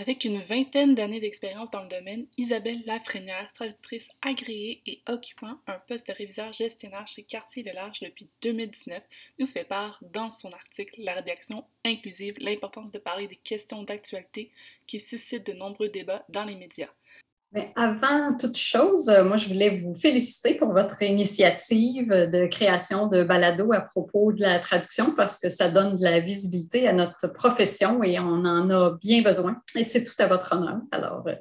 Avec une vingtaine d'années d'expérience dans le domaine, Isabelle Lafrenière, traductrice agréée et occupant un poste de réviseur gestionnaire chez Cartier Large depuis 2019, nous fait part dans son article La rédaction inclusive, l'importance de parler des questions d'actualité qui suscitent de nombreux débats dans les médias. Avant toute chose, euh, moi, je voulais vous féliciter pour votre initiative de création de balado à propos de la traduction parce que ça donne de la visibilité à notre profession et on en a bien besoin. Et c'est tout à votre honneur. Alors, euh,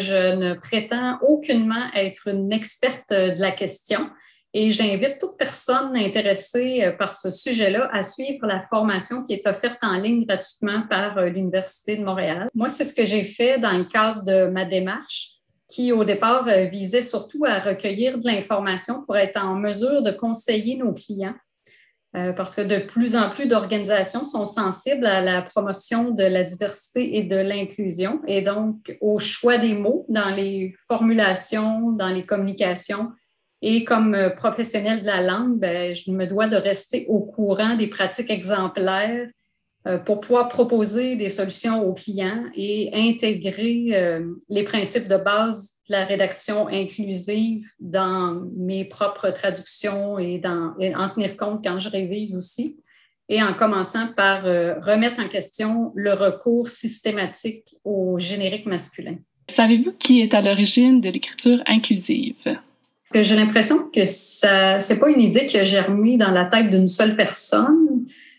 je ne prétends aucunement être une experte de la question et j'invite toute personne intéressée par ce sujet-là à suivre la formation qui est offerte en ligne gratuitement par euh, l'Université de Montréal. Moi, c'est ce que j'ai fait dans le cadre de ma démarche qui, au départ, euh, visait surtout à recueillir de l'information pour être en mesure de conseiller nos clients. Euh, parce que de plus en plus d'organisations sont sensibles à la promotion de la diversité et de l'inclusion et donc au choix des mots dans les formulations, dans les communications. Et comme euh, professionnel de la langue, ben, je me dois de rester au courant des pratiques exemplaires pour pouvoir proposer des solutions aux clients et intégrer euh, les principes de base de la rédaction inclusive dans mes propres traductions et, dans, en tenir compte quand je révise aussi. Et en commençant par euh, remettre en question le recours systématique au générique masculin. Savez-vous qui est à l'origine de l'écriture inclusive? J'ai l'impression que ce n'est pas une idée qui a germé dans la tête d'une seule personne.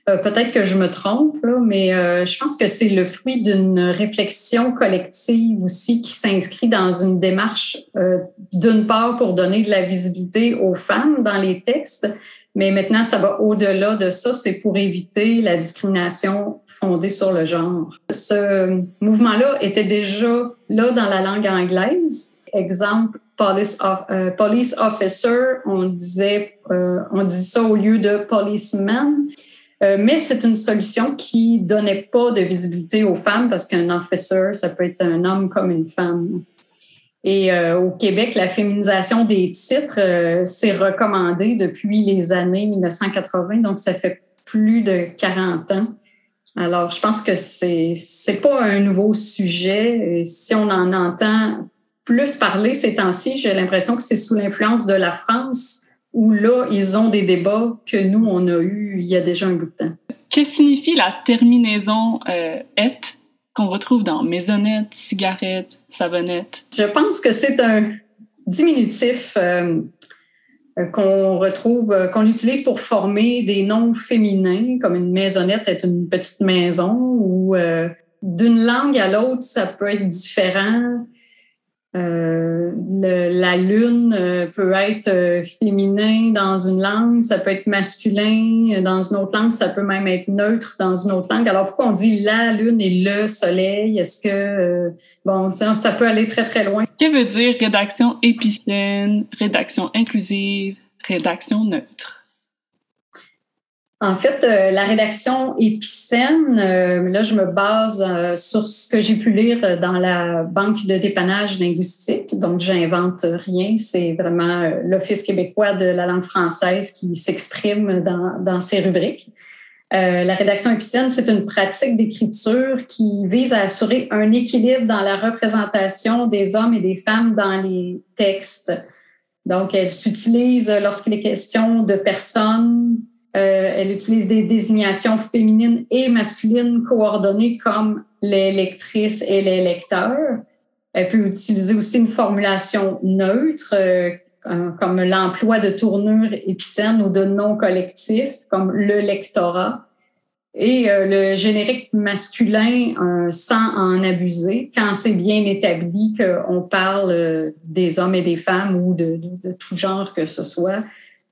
Euh, peut-être que je me trompe, mais euh, je pense que c'est le fruit d'une réflexion collective aussi qui s'inscrit dans une démarche, euh, d'une part, pour donner de la visibilité aux femmes dans les textes, mais maintenant, ça va au-delà de ça, c'est pour éviter la discrimination fondée sur le genre. Ce mouvement-là était déjà là dans la langue anglaise. Exemple, police, police officer, on disait, on dit ça au lieu de policeman. Euh, mais c'est une solution qui donnait pas de visibilité aux femmes parce qu'un officer, ça peut être un homme comme une femme. Et euh, au Québec, la féminisation des titres euh, s'est recommandée depuis les années 1980, donc ça fait plus de 40 ans. Alors, je pense que c'est c'est pas un nouveau sujet. Et si on en entend plus parler ces temps-ci, j'ai l'impression que c'est sous l'influence de la France où là, ils ont des débats que nous, on a eu il y a déjà un bout de temps. Que signifie la terminaison euh, et qu'on retrouve dans maisonnette, cigarette, savonnette? Je pense que c'est un diminutif euh, euh, qu'on retrouve, qu'on utilise pour former des noms féminins, comme une maisonnette est une petite maison, ou d'une langue à l'autre, ça peut être différent. Euh, la lune euh, peut être euh, féminin dans une langue, ça peut être masculin dans une autre langue, ça peut même être neutre dans une autre langue. Alors pourquoi on dit la lune et le soleil? Est-ce que bon, ça peut aller très très loin. Que veut dire rédaction épicène, rédaction inclusive, rédaction neutre en fait, euh, la rédaction épicène, euh, là, je me base euh, sur ce que j'ai pu lire dans la banque de dépannage linguistique. Donc, j'invente rien. C'est vraiment l'Office québécois de la langue française qui s'exprime dans, dans ces rubriques. la rédaction épicène, c'est une pratique d'écriture qui vise à assurer un équilibre dans la représentation des hommes et des femmes dans les textes. Donc, elle s'utilise lorsqu'il est question de personnes euh, elle utilise des désignations féminines et masculines coordonnées comme les lectrices et les lecteurs. Elle peut utiliser aussi une formulation neutre, euh, comme l'emploi de tournures épicènes ou de noms collectifs, comme le lectorat. Et euh, le générique masculin sans en abuser, quand c'est bien établi qu'on parle des hommes et des femmes ou de, de tout genre que ce soit,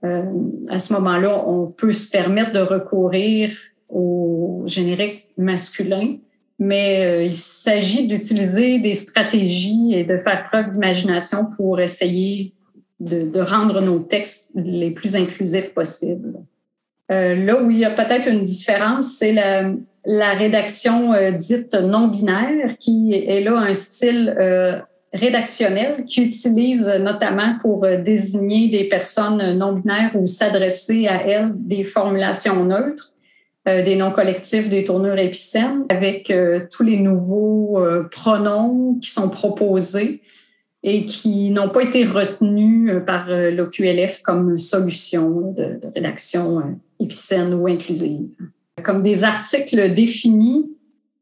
euh, à ce moment-là, on peut se permettre de recourir au générique masculin, mais euh, il s'agit d'utiliser des stratégies et de faire preuve d'imagination pour essayer de, rendre nos textes les plus inclusifs possibles. Euh, là où il y a peut-être une différence, c'est la, la rédaction dite non binaire, qui est là un style rédactionnelle qui utilise notamment pour euh, désigner des personnes non binaires ou s'adresser à elles des formulations neutres. des noms collectifs, des tournures épicènes, avec tous les nouveaux pronoms qui sont proposés et qui n'ont pas été retenus par l'OQLF comme solution de, de rédaction épicène ou inclusive. Comme des articles définis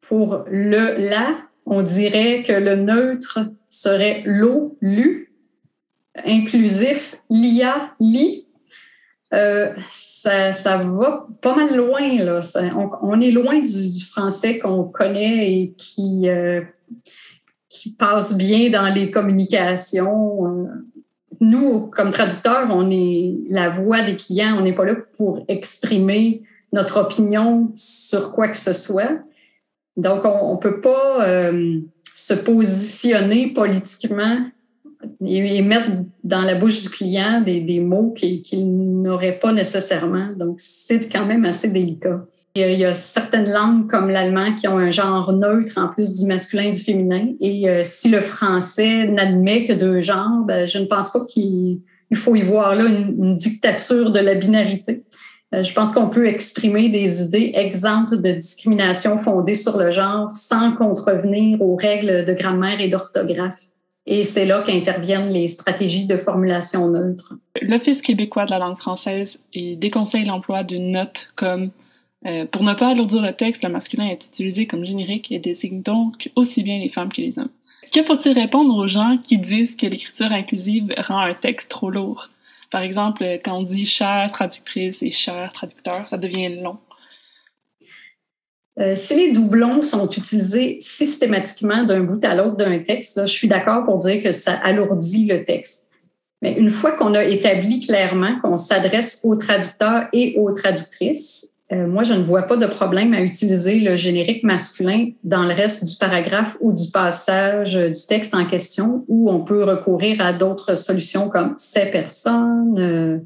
pour le la, on dirait que le neutre serait l'eau, lu, inclusif, lia, li. Euh, ça, ça, va pas mal loin. Là. on, est loin du, français qu'on connaît et qui, euh, qui passe bien dans les communications. Euh, nous, comme traducteurs, on est la voix des clients. On n'est pas là pour exprimer notre opinion sur quoi que ce soit. Donc, on ne peut pas se positionner politiquement et, mettre dans la bouche du client des, des mots qu'il n'aurait pas nécessairement. Donc, c'est quand même assez délicat. Il y a certaines langues comme l'allemand qui ont un genre neutre en plus du masculin et du féminin. Et euh, si le français n'admet que deux genres, ben, je ne pense pas qu'il faut y voir là une dictature de la binarité. Euh, je pense qu'on peut exprimer des idées exemptes de discrimination fondée sur le genre sans contrevenir aux règles de grammaire et d'orthographe. Et c'est là qu'interviennent les stratégies de formulation neutre. L'Office québécois de la langue française déconseille l'emploi d'une note comme euh, pour ne pas alourdir le texte, le masculin est utilisé comme générique et désigne donc aussi bien les femmes que les hommes. Que faut-il répondre aux gens qui disent que l'écriture inclusive rend un texte trop lourd? Par exemple, quand on dit chère traductrice et cher traducteur, ça devient long. Euh, si les doublons sont utilisés systématiquement d'un bout à l'autre d'un texte, je suis d'accord pour dire que ça alourdit le texte. Mais une fois qu'on a établi clairement qu'on s'adresse aux traducteurs et aux traductrices, euh, moi, je ne vois pas de problème à utiliser le générique masculin dans le reste du paragraphe ou du passage du texte en question, où on peut recourir à d'autres solutions comme ces personnes, euh,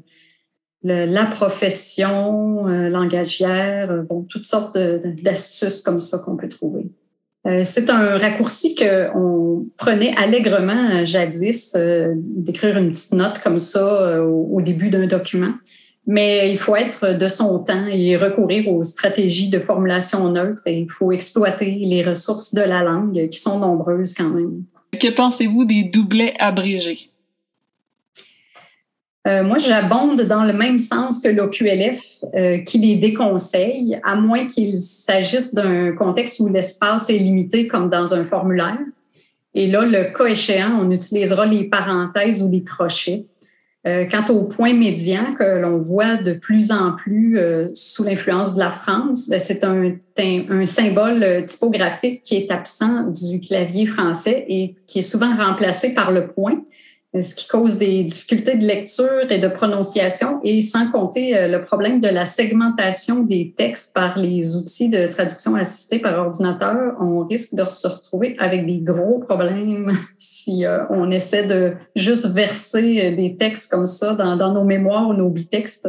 la profession euh, langagière, bon, toutes sortes d'astuces comme ça qu'on peut trouver. C'est un raccourci qu'on prenait allègrement jadis, d'écrire une petite note comme ça au début d'un document mais il faut être de son temps et recourir aux stratégies de formulation neutre et il faut exploiter les ressources de la langue qui sont nombreuses quand même. Que pensez-vous des doublets abrégés? Euh, moi, j'abonde dans le même sens que l'OQLF euh, qui les déconseille, à moins qu'il s'agisse d'un contexte où l'espace est limité comme dans un formulaire. Et là, le cas échéant, on utilisera les parenthèses ou les crochets. Euh, quant au point médian que l'on voit de plus en plus euh, sous l'influence de la France, ben, c'est un, symbole euh, typographique qui est absent du clavier français et qui est souvent remplacé par le point ce qui cause des difficultés de lecture et de prononciation, et sans compter euh, le problème de la segmentation des textes par les outils de traduction assistée par ordinateur. On risque de se retrouver avec des gros problèmes si euh, on essaie de juste verser euh, des textes comme ça dans, nos mémoires ou nos bitextes.